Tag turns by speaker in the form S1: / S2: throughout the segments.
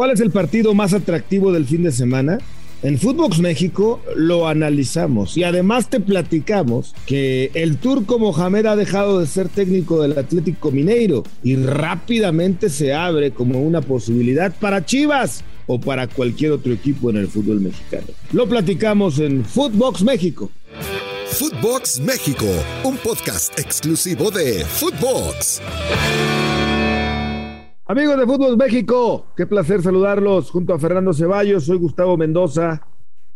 S1: ¿Cuál es el partido más atractivo del fin de semana? En Footbox México lo analizamos y además te platicamos que el turco Mohamed ha dejado de ser técnico del Atlético Mineiro y rápidamente se abre como una posibilidad para Chivas o para cualquier otro equipo en el fútbol mexicano. Lo platicamos en Footbox México.
S2: Footbox México, un podcast exclusivo de Footbox.
S1: Amigos de Fútbol México, qué placer saludarlos junto a Fernando Ceballos. Soy Gustavo Mendoza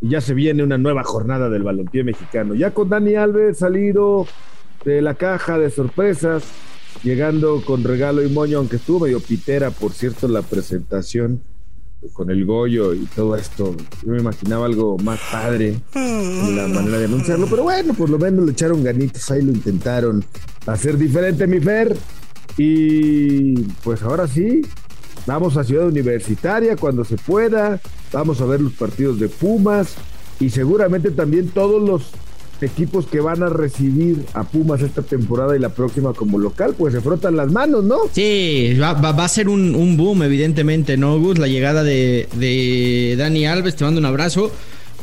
S1: y ya se viene una nueva jornada del balompié mexicano. Ya con Dani Alves salido de la caja de sorpresas, llegando con regalo y moño, aunque estuvo medio pitera, por cierto, la presentación con el Goyo y todo esto. Yo me imaginaba algo más padre en la manera de anunciarlo, pero bueno, por lo menos le echaron ganitos ahí, lo intentaron hacer diferente, mi Fer. Y pues ahora sí, vamos a Ciudad Universitaria cuando se pueda, vamos a ver los partidos de Pumas y seguramente también todos los equipos que van a recibir a Pumas esta temporada y la próxima como local, pues se frotan las manos, ¿no?
S3: Sí, va, a ser un, boom, evidentemente, ¿no, Gus? La llegada de, de Dani Alves, te mando un abrazo.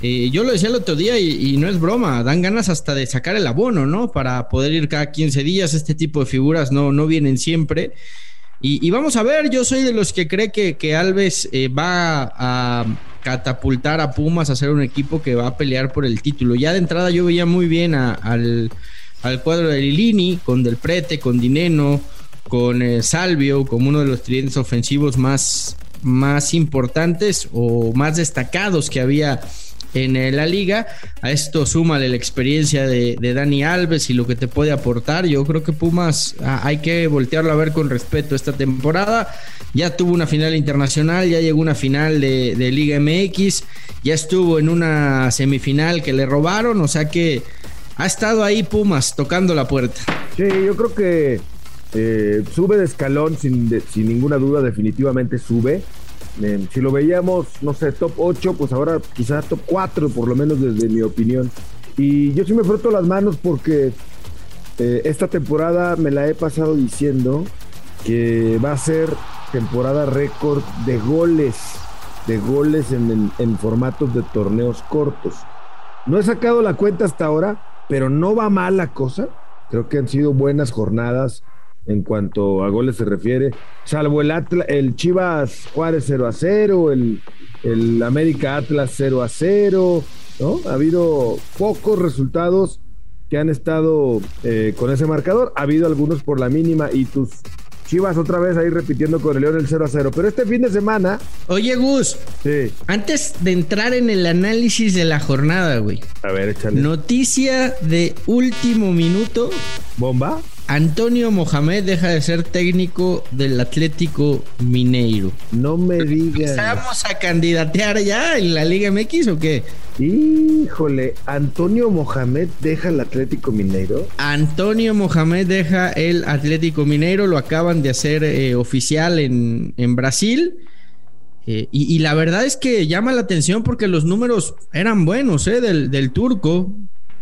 S3: Eh, yo lo decía el otro día y, no es broma, dan ganas hasta de sacar el abono, ¿no? Para poder ir cada 15 días, este tipo de figuras no, no vienen siempre. Y, vamos a ver, yo soy de los que cree que, que Alves eh, va a catapultar a Pumas a ser un equipo que va a pelear por el título. Ya de entrada yo veía muy bien al, cuadro de Lilini, con Del Prete, con Dineno, con eh, Salvio, como uno de los tridentes ofensivos más, más importantes o más destacados que había en la liga. A esto súmale la experiencia de, Dani Alves y lo que te puede aportar. Yo creo que Pumas ah, hay que voltearlo a ver con respeto esta temporada. Ya tuvo una final internacional, ya llegó una final de, Liga MX, ya estuvo en una semifinal que le robaron, o sea que ha estado ahí Pumas tocando la puerta.
S1: Sí, yo creo que eh, sube de escalón sin, sin ninguna duda, definitivamente sube si lo veíamos, no sé, top 8, pues ahora quizás top 4, por lo menos desde mi opinión. Y yo sí me froto las manos porque eh, esta temporada me la he pasado diciendo que va a ser temporada récord de goles, de goles en, en formatos de torneos cortos. No he sacado la cuenta hasta ahora, pero no va mal la cosa. Creo que han sido buenas jornadas en cuanto a goles se refiere, salvo el, el Chivas Juárez 0 a 0, el, el América Atlas 0 a 0, ¿no? Ha habido pocos resultados que han estado eh, con ese marcador, ha habido algunos por la mínima y tus Chivas otra vez ahí repitiendo con el León el 0 a 0. Pero este fin de semana.
S3: Oye, Gus. Sí. Antes de entrar en el análisis de la jornada, güey.
S1: A ver, échale.
S3: Noticia de último minuto.
S1: ¿Bomba?
S3: Antonio Mohamed deja de ser técnico del Atlético Mineiro.
S1: No me digas.
S3: ¿Vamos a candidatear ya en la Liga MX o qué?
S1: Híjole, Antonio Mohamed deja el Atlético Mineiro.
S3: Antonio Mohamed deja el Atlético Mineiro, lo acaban de hacer eh, oficial en, Brasil. Eh, y, la verdad es que llama la atención porque los números eran buenos eh, del, del turco.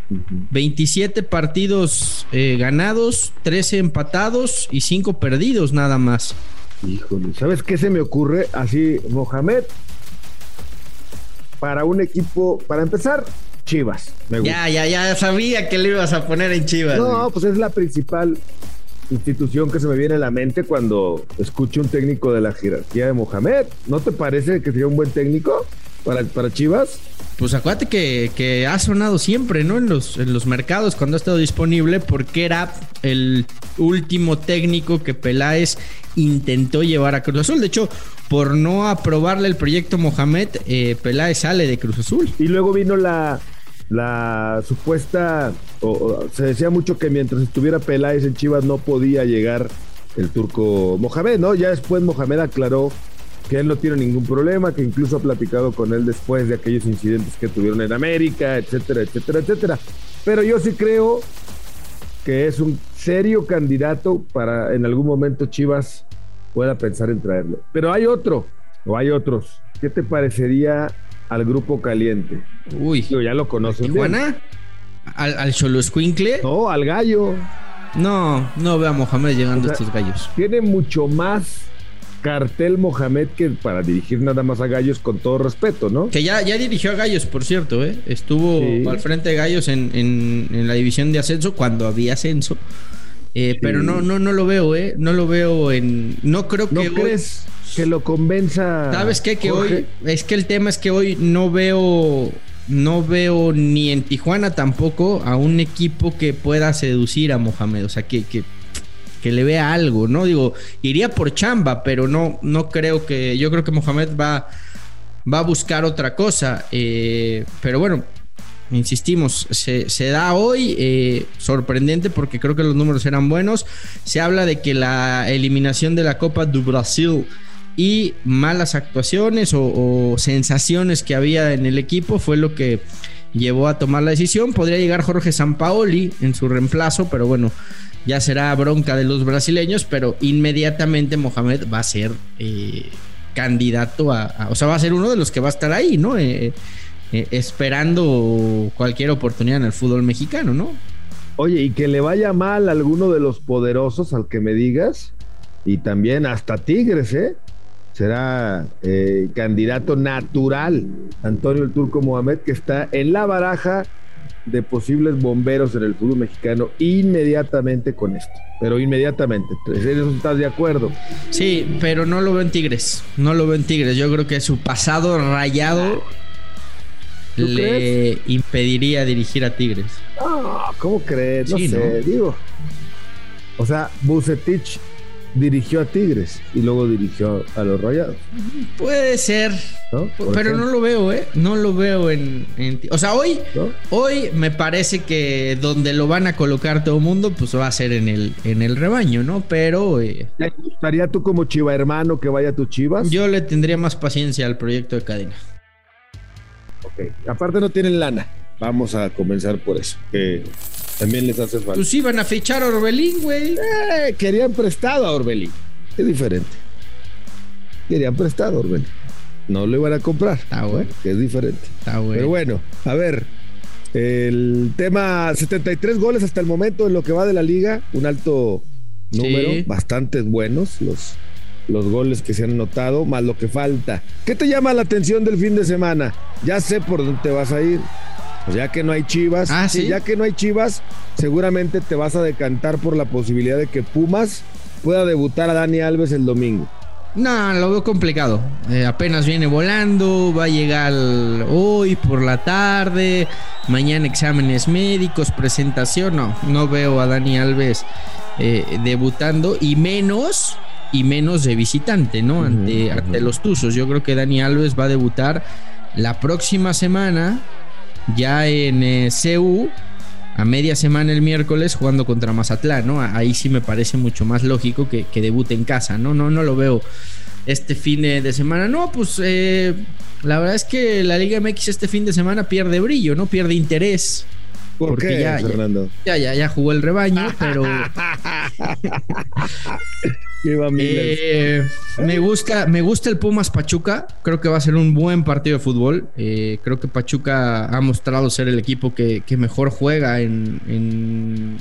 S3: 27 partidos eh, ganados, 13 empatados y 5 perdidos nada más.
S1: Híjole, ¿sabes qué se me ocurre? Así, Mohamed, para un equipo, para empezar, Chivas.
S3: Ya, ya, ya sabía que le ibas a poner en Chivas.
S1: No, pues es la principal institución que se me viene a la mente cuando escucho un técnico de la jerarquía de Mohamed. ¿No te parece que sería un buen técnico para, para Chivas?
S3: Pues acuérdate que, ha sonado siempre, ¿no? En los, en los mercados cuando ha estado disponible, porque era el último técnico que Peláez intentó llevar a Cruz Azul. De hecho, por no aprobarle el proyecto Mohamed, eh, Peláez sale de Cruz Azul.
S1: Y luego vino la, la supuesta, o, se decía mucho que mientras estuviera Peláez en Chivas no podía llegar el turco Mohamed, ¿no? Ya después Mohamed aclaró que él no tiene ningún problema, que incluso ha platicado con él después de aquellos incidentes que tuvieron en América, etcétera, etcétera, etcétera. Pero yo sí creo que es un serio candidato para en algún momento Chivas pueda pensar en traerlo. Pero hay otro, o hay otros. ¿Qué te parecería al grupo caliente?
S3: Uy,
S1: ya lo conoces.
S3: ¿Juana? ¿Al, al
S1: No, al gallo.
S3: No, no veo a Mohamed llegando a estos gallos.
S1: Tiene mucho más cartel Mohamed que para dirigir nada más a Gallos con todo respeto, ¿no?
S3: Que ya, ya dirigió a Gallos, por cierto, ¿eh? Estuvo al frente de Gallos en, en, la división de ascenso cuando había ascenso. Eh, pero no, no, no lo veo, ¿eh? No lo veo en. No creo que.
S1: ¿No crees que lo convenza?
S3: ¿Sabes qué? Que hoy. Es que el tema es que hoy no veo. No veo ni en Tijuana tampoco a un equipo que pueda seducir a Mohamed. O sea, que, que que le vea algo, ¿no? Digo, iría por chamba, pero no, no creo que, yo creo que Mohamed va, va a buscar otra cosa. Eh, pero bueno, insistimos, se, da hoy, eh, sorprendente porque creo que los números eran buenos. Se habla de que la eliminación de la Copa do Brasil y malas actuaciones o sensaciones que había en el equipo fue lo que llevó a tomar la decisión. Podría llegar Jorge Sampaoli en su reemplazo, pero bueno, ya será bronca de los brasileños, pero inmediatamente Mohamed va a ser eh, candidato a, o sea, va a ser uno de los que va a estar ahí, ¿no? Eh, eh, esperando cualquier oportunidad en el fútbol mexicano, ¿no?
S1: Oye, y que le vaya mal a alguno de los poderosos, al que me digas, y también hasta Tigres, ¿eh? Será candidato natural Antonio el Turco Mohamed, que está en la baraja de posibles bomberos en el fútbol mexicano inmediatamente con esto. Pero inmediatamente. ¿Estás de acuerdo?
S3: Sí, pero no lo veo en Tigres. No lo veo en Tigres. Yo creo que su pasado rayado le impediría dirigir a Tigres.
S1: Ah, ¿cómo crees? No sé, digo. O sea, Bucetich dirigió a Tigres y luego dirigió a los Rayados.
S3: Puede ser, pero no lo veo, ¿eh? No lo veo en... o sea, hoy, hoy me parece que donde lo van a colocar todo el mundo, pues va a ser en el, en el rebaño, ¿no? Pero... Eh,
S1: ¿Te gustaría tú como chiva hermano que vaya a tus chivas?
S3: Yo le tendría más paciencia al proyecto de cadena.
S1: Ok, aparte no tienen lana. Vamos a comenzar por eso. Que también les hace falta.
S3: Pues iban a fichar a Orbelín, güey.
S1: Eh, querían prestado a Orbelín. Es diferente. Querían prestado a Orbelín. No lo iban a comprar.
S3: Está bueno.
S1: Que es diferente.
S3: Está bueno.
S1: Pero bueno, a ver. El tema 73 goles hasta el momento en lo que va de la liga. Un alto número. Bastantes buenos los, los goles que se han notado, más lo que falta. ¿Qué te llama la atención del fin de semana? Ya sé por dónde te vas a ir. Pues ya que no hay Chivas,
S3: ah, ¿sí?
S1: ya que no hay Chivas, seguramente te vas a decantar por la posibilidad de que Pumas pueda debutar a Dani Alves el domingo.
S3: No, lo veo complicado. Eh, apenas viene volando, va a llegar hoy por la tarde, mañana exámenes médicos, presentación. No, no veo a Dani Alves eh, debutando y menos y menos de visitante, ¿no? ante, ante los Tuzos. Yo creo que Dani Alves va a debutar la próxima semana ya en eh, CU a media semana el miércoles jugando contra Mazatlán, ¿no? Ahí sí me parece mucho más lógico que, debute en casa, ¿no? No, no lo veo este fin de, semana. No, pues eh, la verdad es que la Liga MX este fin de semana pierde brillo, ¿no? Pierde interés.
S1: ¿Por porque qué, ya, Fernando?
S3: Ya, ya, ya jugó el rebaño, pero. Eh, me gusta, me gusta el Pumas Pachuca. Creo que va a ser un buen partido de fútbol. Eh, creo que Pachuca ha mostrado ser el equipo que, mejor juega en,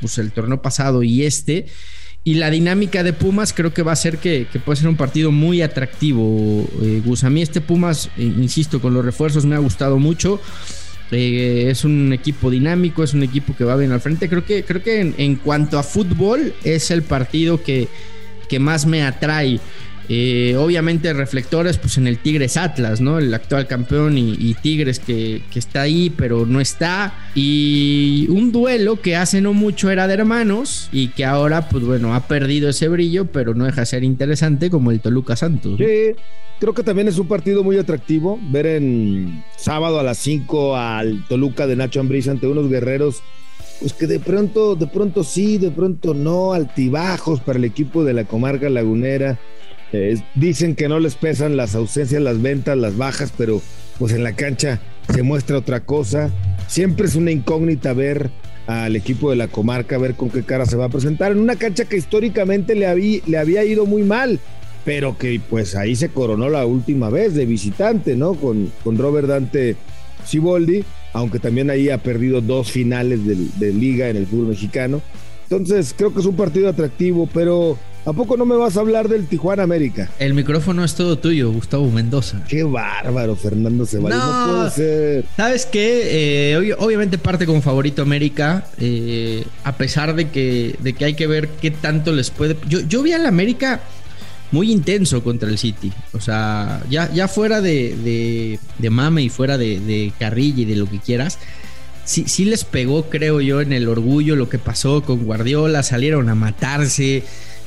S3: pues, el torneo pasado y este. Y la dinámica de Pumas creo que va a ser que, puede ser un partido muy atractivo. Eh, Gus, a mí este Pumas, insisto, con los refuerzos me ha gustado mucho. Es un equipo dinámico, es un equipo que va bien al frente. Creo que, creo que en, cuanto a fútbol es el partido que, que más me atrae. Eh, obviamente reflectores pues en el Tigres Atlas, ¿no? El actual campeón y, Tigres que, que, está ahí pero no está. Y un duelo que hace no mucho era de hermanos y que ahora pues bueno ha perdido ese brillo pero no deja de ser interesante como el Toluca Santos.
S1: Sí, creo que también es un partido muy atractivo ver en sábado a las 5 al Toluca de Nacho Ambriz ante unos guerreros pues que de pronto, de pronto sí, de pronto no, altibajos para el equipo de la comarca lagunera. Dicen que no les pesan las ausencias, las ventas, las bajas, pero pues en la cancha se muestra otra cosa. Siempre es una incógnita ver al equipo de la comarca, ver con qué cara se va a presentar. En una cancha que históricamente le había, le había ido muy mal, pero que pues ahí se coronó la última vez de visitante, ¿no? Con, con Robert Dante Ciboldi, aunque también ahí ha perdido dos finales de, de liga en el fútbol mexicano. Entonces creo que es un partido atractivo, pero ¿A poco no me vas a hablar del Tijuana América?
S3: El micrófono es todo tuyo, Gustavo Mendoza.
S1: Qué bárbaro, Fernando Ceballos. No, puede ser.
S3: ¿Sabes qué? Eh, obviamente parte como favorito América, eh, a pesar de que, de que hay que ver qué tanto les puede. Yo, yo vi al América muy intenso contra el City. O sea, ya, ya fuera de, de, mame y fuera de, de, carrilla y de lo que quieras, sí, sí les pegó, creo yo, en el orgullo lo que pasó con Guardiola. Salieron a matarse.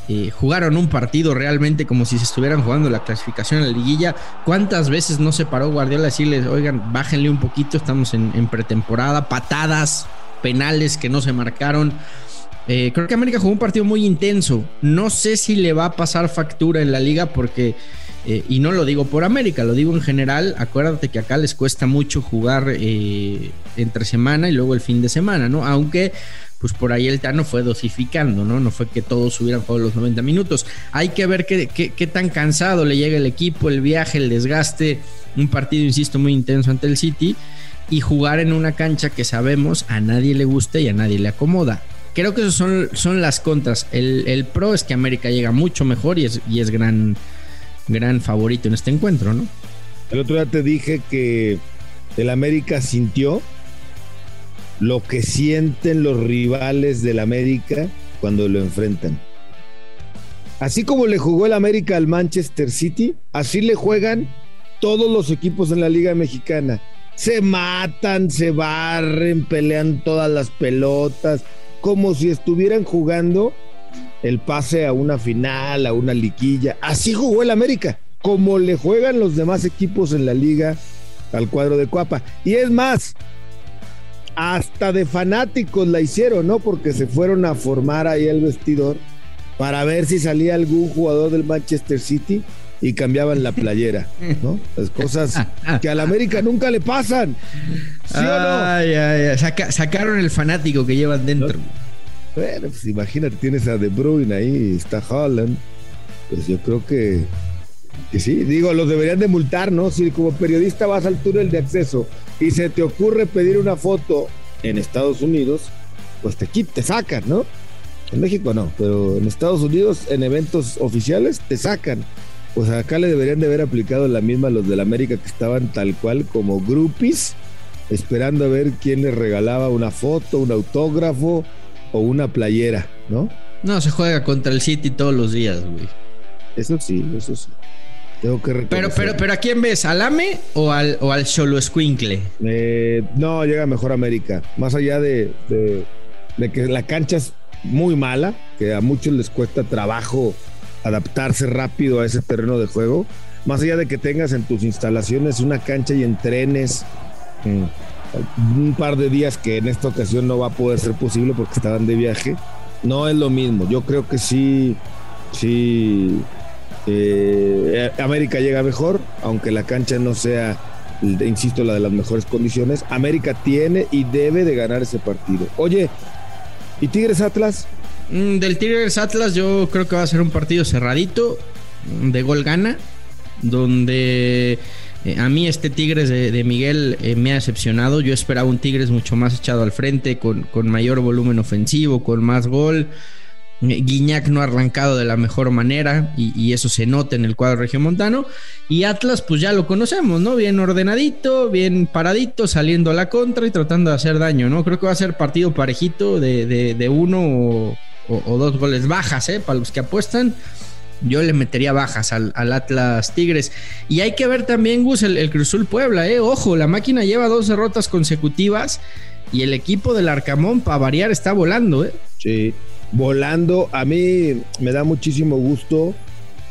S3: Eh, jugaron un partido realmente como si se estuvieran jugando la clasificación en la liguilla. ¿Cuántas veces no se paró Guardiola a decirles, oigan, bájenle un poquito, estamos en, en pretemporada, patadas, penales que no se marcaron? Eh, creo que América jugó un partido muy intenso. No sé si le va a pasar factura en la liga porque, eh, y no lo digo por América, lo digo en general, acuérdate que acá les cuesta mucho jugar eh, entre semana y luego el fin de semana, ¿no? Aunque, pues por ahí el Tano fue dosificando, ¿no? No fue que todos hubieran jugado los 90 minutos. Hay que ver qué, qué tan cansado le llega el equipo, el viaje, el desgaste. Un partido, insisto, muy intenso ante el City y jugar en una cancha que sabemos a nadie le gusta y a nadie le acomoda creo que esas son, son las contras. El, pro es que América llega mucho mejor y es, y es gran, gran favorito en este encuentro, ¿no?
S1: El otro día te dije que el América sintió lo que sienten los rivales del América cuando lo enfrentan. Así como le jugó el América al Manchester City, así le juegan todos los equipos en la Liga Mexicana. Se matan, se barren, pelean todas las pelotas, como si estuvieran jugando el pase a una final, a una liquilla. Así jugó el América, como le juegan los demás equipos en la liga al cuadro de Cuapa. Y es más, hasta de fanáticos la hicieron, ¿no? Porque se fueron a formar ahí el vestidor para ver si salía algún jugador del Manchester City y cambiaban la playera, ¿no? Las cosas que al América nunca le pasan. ¿Sí o no?
S3: sacaron el fanático que llevan dentro.
S1: Bueno, pues imagínate, tienes a De Bruyne ahí, está Holland. Pues yo creo que, que sí. Digo, los deberían de multar, ¿no? Si como periodista vas al túnel de acceso y se te ocurre pedir una foto en Estados Unidos, pues te, te sacan, ¿no? En México no, pero en Estados Unidos, en eventos oficiales, te sacan. Pues acá le deberían de haber aplicado la misma a los del América que estaban tal cual como groupies, esperando a ver quién les regalaba una foto, un autógrafo o una playera, ¿no?
S3: No, se juega contra el City todos los días, güey.
S1: Eso sí, eso sí. Tengo que
S3: pero, pero, pero ¿a quién ves? ¿Al AME o al, o al Solo Squinkle?
S1: Eh, no, llega mejor América. Más allá de, de, de que la cancha es muy mala, que a muchos les cuesta trabajo adaptarse rápido a ese terreno de juego. Más allá de que tengas en tus instalaciones una cancha y entrenes mm, un par de días que en esta ocasión no va a poder ser posible porque estaban de viaje, no es lo mismo. Yo creo que sí, sí, eh, América llega mejor, aunque la cancha no sea, insisto, la de las mejores condiciones. América tiene y debe de ganar ese partido. Oye, ¿y Tigres Atlas?
S3: Mm, del Tigres Atlas yo creo que va a ser un partido cerradito, de gol gana, donde eh, a mí este Tigres de, Miguel eh, me ha decepcionado. Yo esperaba un Tigres mucho más echado al frente, con, con mayor volumen ofensivo, con más gol. Eh, Guiñac no ha arrancado de la mejor manera y, eso se nota en el cuadro regiomontano. Y Atlas, pues ya lo conocemos, ¿no? Bien ordenadito, bien paradito, saliendo a la contra y tratando de hacer daño, ¿no? Creo que va a ser partido parejito de, de uno o, o, dos goles bajas, ¿eh? Para los que apuestan, yo le metería bajas al, Atlas Tigres. Y hay que ver también, Gus, el, Cruzul Puebla, ¿eh? Ojo, la máquina lleva dos derrotas consecutivas y el equipo del Arcamón, para variar, está volando, ¿eh?
S1: Sí, volando. A mí me da muchísimo gusto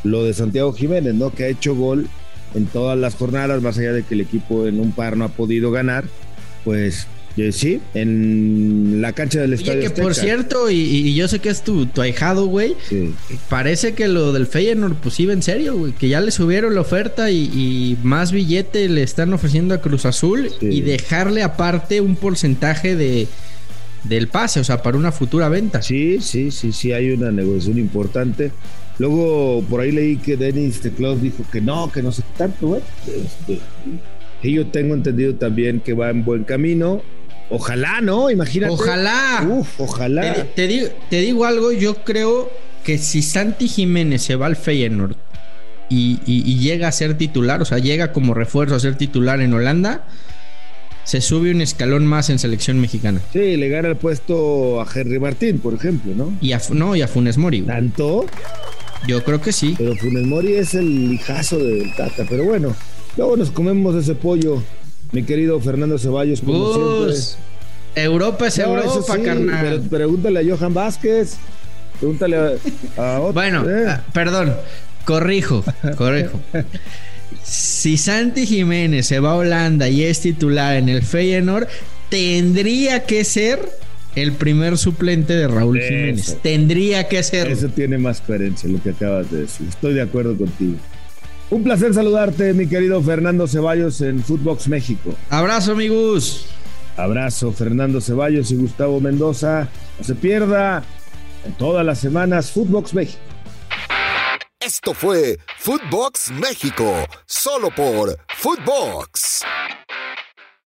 S1: lo de Santiago Jiménez, ¿no? Que ha hecho gol en todas las jornadas, más allá de que el equipo en un par no ha podido ganar, pues sí, en la cancha del estadio.
S3: que por cierto, y, yo sé que es tu, tu ahijado, güey. Parece que lo del Feyenoord, pues iba en serio, güey. Que ya le subieron la oferta y, más billete le están ofreciendo a Cruz Azul y dejarle aparte un porcentaje de del pase, o sea, para una futura venta.
S1: Sí, sí, sí, sí, hay una negociación importante. Luego por ahí leí que Denis Teclaus dijo que no, que no sé tanto, güey. Este, y yo tengo entendido también que va en buen camino. Ojalá, ¿no? Imagínate.
S3: Ojalá.
S1: Uf, ojalá.
S3: Te, digo, te digo algo, yo creo que si Santi Jiménez se va al Feyenoord y, y, llega a ser titular, o sea, llega como refuerzo a ser titular en Holanda, se sube un escalón más en selección mexicana.
S1: Sí, le gana el puesto a Henry Martín, por ejemplo, ¿no?
S3: Y a, no, y a Funes Mori.
S1: ¿Tanto?
S3: Yo creo que sí.
S1: Pero Funes Mori es el hijazo del Tata, pero bueno, luego nos comemos ese pollo, mi querido Fernando Ceballos, como siempre.
S3: Europa es Europa, carnal.
S1: pregúntale a Johan Vázquez, pregúntale a, otro.
S3: Bueno, eh. ah, perdón, corrijo, corrijo. si Santi Jiménez se va a Holanda y es titular en el Feyenoord, tendría que ser el primer suplente de Raúl Jiménez. Tendría que ser.
S1: Eso tiene más coherencia lo que acabas de decir. Estoy de acuerdo contigo. Un placer saludarte, mi querido Fernando Ceballos en Footbox México.
S3: Abrazo, amigos.
S1: Abrazo, Fernando Ceballos y Gustavo Mendoza. No se pierda en todas las semanas Footbox México.
S2: Esto fue Footbox México, solo por Footbox.